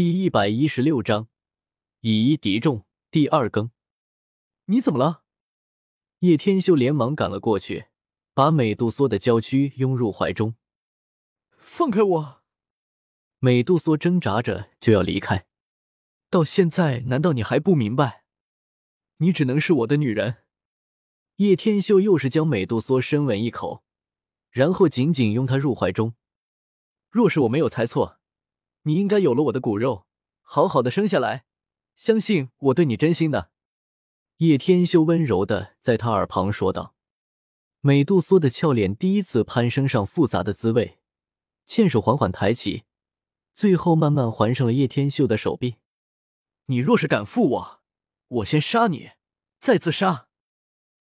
第一百一十六章，以一敌众，第二更。你怎么了？叶天秀连忙赶了过去，把美杜莎的娇躯拥入怀中。放开我！美杜莎挣扎着就要离开。到现在，难道你还不明白？你只能是我的女人。叶天秀又是将美杜莎深吻一口，然后紧紧拥她入怀中。若是我没有猜错，你应该有了我的骨肉，好好的生下来。相信我对你真心的。叶天秀温柔的在他耳旁说道。美杜莎的俏脸第一次攀升上复杂的滋味，纤手缓缓抬起，最后慢慢环上了叶天秀的手臂。你若是敢负我，我先杀你，再自杀。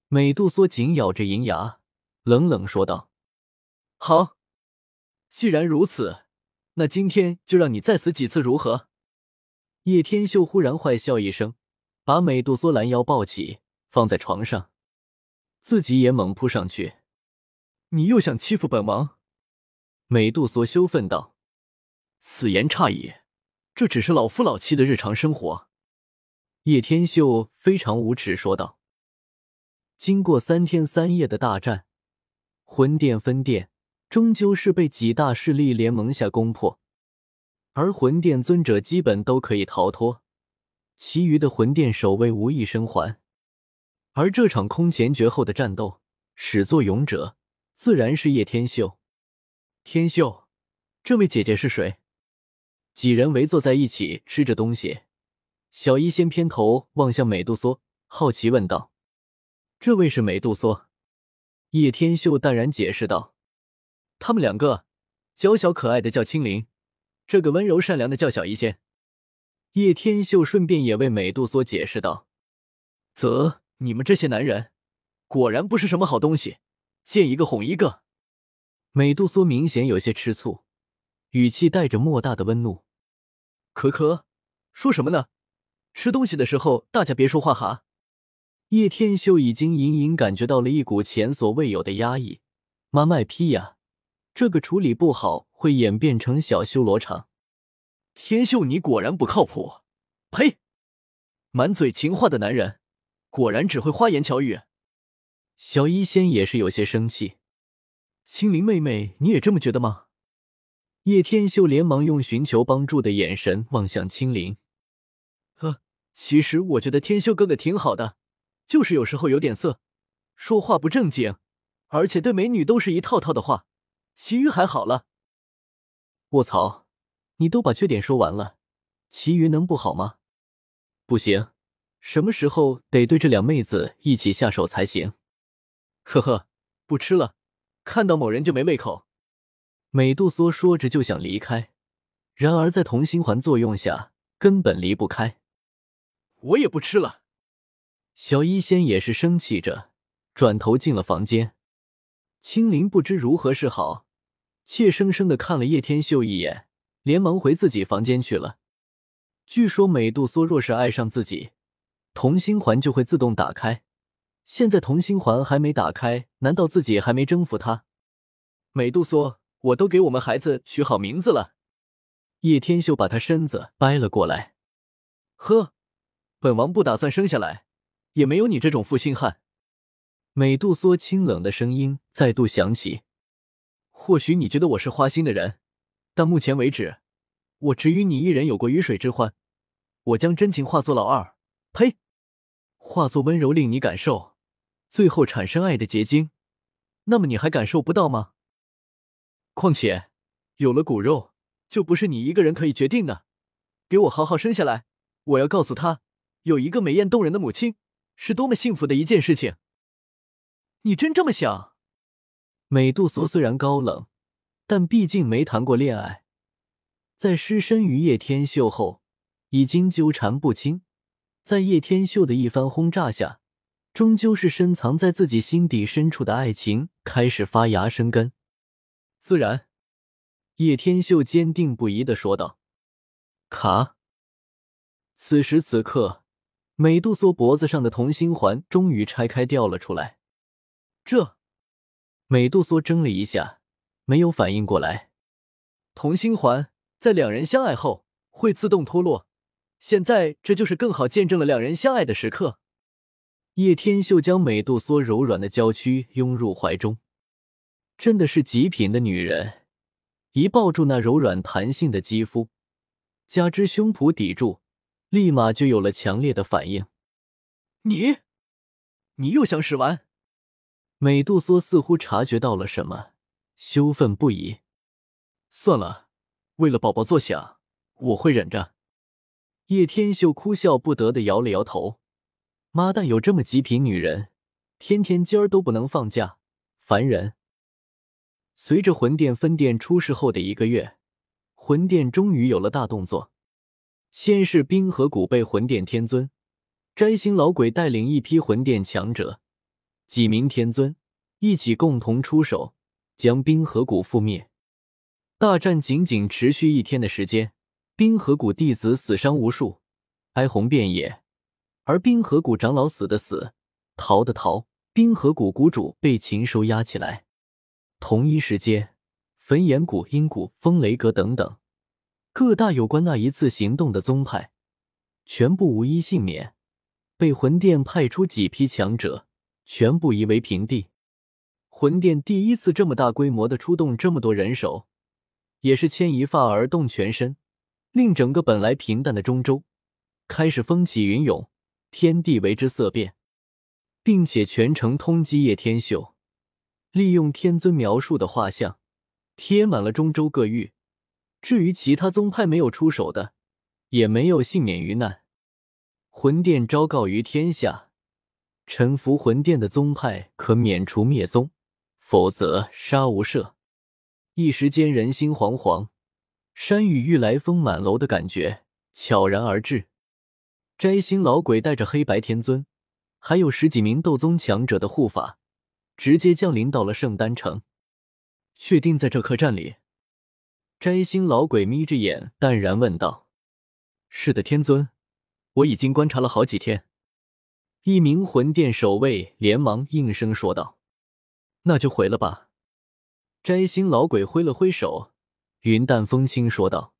美杜莎紧咬着银牙，冷冷说道：“好，既然如此，那今天就让你再死几次，如何？”叶天秀忽然坏笑一声。把美杜莎拦腰抱起，放在床上，自己也猛扑上去。你又想欺负本王？美杜莎羞愤道：“此言差矣，这只是老夫老妻的日常生活。”叶天秀非常无耻说道。经过三天三夜的大战，魂殿分殿终究是被几大势力联盟下攻破，而魂殿尊者基本都可以逃脱。其余的魂殿守卫无一生还，而这场空前绝后的战斗，始作俑者自然是叶天秀。天秀，这位姐姐是谁？几人围坐在一起吃着东西，小医仙偏头望向美杜莎，好奇问道：“这位是美杜莎？”叶天秀淡然解释道：“他们两个，娇小可爱的叫青灵，这个温柔善良的叫小医仙。”叶天秀顺便也为美杜莎解释道：“啧，你们这些男人果然不是什么好东西，见一个哄一个。”美杜莎明显有些吃醋，语气带着莫大的温怒：“可可，说什么呢？吃东西的时候大家别说话哈。”叶天秀已经隐隐感觉到了一股前所未有的压抑，妈卖批呀！这个处理不好会演变成小修罗场。天秀，你果然不靠谱！呸！满嘴情话的男人，果然只会花言巧语。小医仙也是有些生气。青灵妹妹，你也这么觉得吗？叶天秀连忙用寻求帮助的眼神望向青灵。呵，其实我觉得天秀哥哥挺好的，就是有时候有点色，说话不正经，而且对美女都是一套套的话，其余还好了。卧槽！你都把缺点说完了，其余能不好吗？不行，什么时候得对这两妹子一起下手才行？呵呵，不吃了，看到某人就没胃口。美杜莎说着就想离开，然而在同心环作用下根本离不开。我也不吃了。小医仙也是生气着，转头进了房间。青灵不知如何是好，怯生生的看了叶天秀一眼。连忙回自己房间去了。据说美杜莎若是爱上自己，同心环就会自动打开。现在同心环还没打开，难道自己还没征服她？美杜莎，我都给我们孩子取好名字了。叶天秀把他身子掰了过来。呵，本王不打算生下来，也没有你这种负心汉。美杜莎清冷的声音再度响起。或许你觉得我是花心的人。但目前为止，我只与你一人有过鱼水之欢。我将真情化作老二，呸，化作温柔令你感受，最后产生爱的结晶。那么你还感受不到吗？况且有了骨肉，就不是你一个人可以决定的。给我好好生下来，我要告诉他，有一个美艳动人的母亲，是多么幸福的一件事情。你真这么想？美杜莎虽然高冷。但毕竟没谈过恋爱，在失身于叶天秀后，已经纠缠不清。在叶天秀的一番轰炸下，终究是深藏在自己心底深处的爱情开始发芽生根。自然，叶天秀坚定不移的说道。卡。此时此刻，美杜莎脖子上的同心环终于拆开掉了出来。这，美杜莎怔了一下。没有反应过来，同心环在两人相爱后会自动脱落。现在这就是更好见证了两人相爱的时刻。叶天秀将美杜莎柔软的娇躯拥入怀中，真的是极品的女人。一抱住那柔软弹性的肌肤，加之胸脯抵住，立马就有了强烈的反应。你，你又想使完？美杜莎似乎察觉到了什么，羞愤不已。算了，为了宝宝作想，我会忍着。叶天秀哭笑不得的摇了摇头。妈蛋，有这么极品女人，天天今儿都不能放假，烦人。随着魂殿分店出事后的一个月，魂殿终于有了大动作。先是冰河谷被魂殿天尊摘星老鬼带领一批魂殿强者，几名天尊一起共同出手，将冰河谷覆灭。大战仅仅持续一天的时间，冰河谷弟子死伤无数，哀鸿遍野。而冰河谷长老死的死，逃的逃，冰河谷谷主被禽收押起来。同一时间，焚炎谷、阴谷、风雷阁等等各大有关那一次行动的宗派，全部无一幸免，被魂殿派出几批强者，全部夷为平地。魂殿第一次这么大规模的出动这么多人手，也是牵一发而动全身，令整个本来平淡的中州开始风起云涌，天地为之色变，并且全城通缉叶天秀。利用天尊描述的画像，贴满了中州各域。至于其他宗派没有出手的，也没有幸免于难。魂殿昭告于天下：臣服魂殿的宗派可免除灭宗，否则杀无赦。一时间人心惶惶，山雨欲来风满楼的感觉悄然而至。摘星老鬼带着黑白天尊，还有十几名斗宗强者的护法。直接降临到了圣丹城，确定在这客栈里。摘星老鬼眯着眼，淡然问道：“是的，天尊，我已经观察了好几天。”一名魂殿守卫连忙应声说道：“那就回了吧。”摘星老鬼挥了挥手，云淡风轻说道。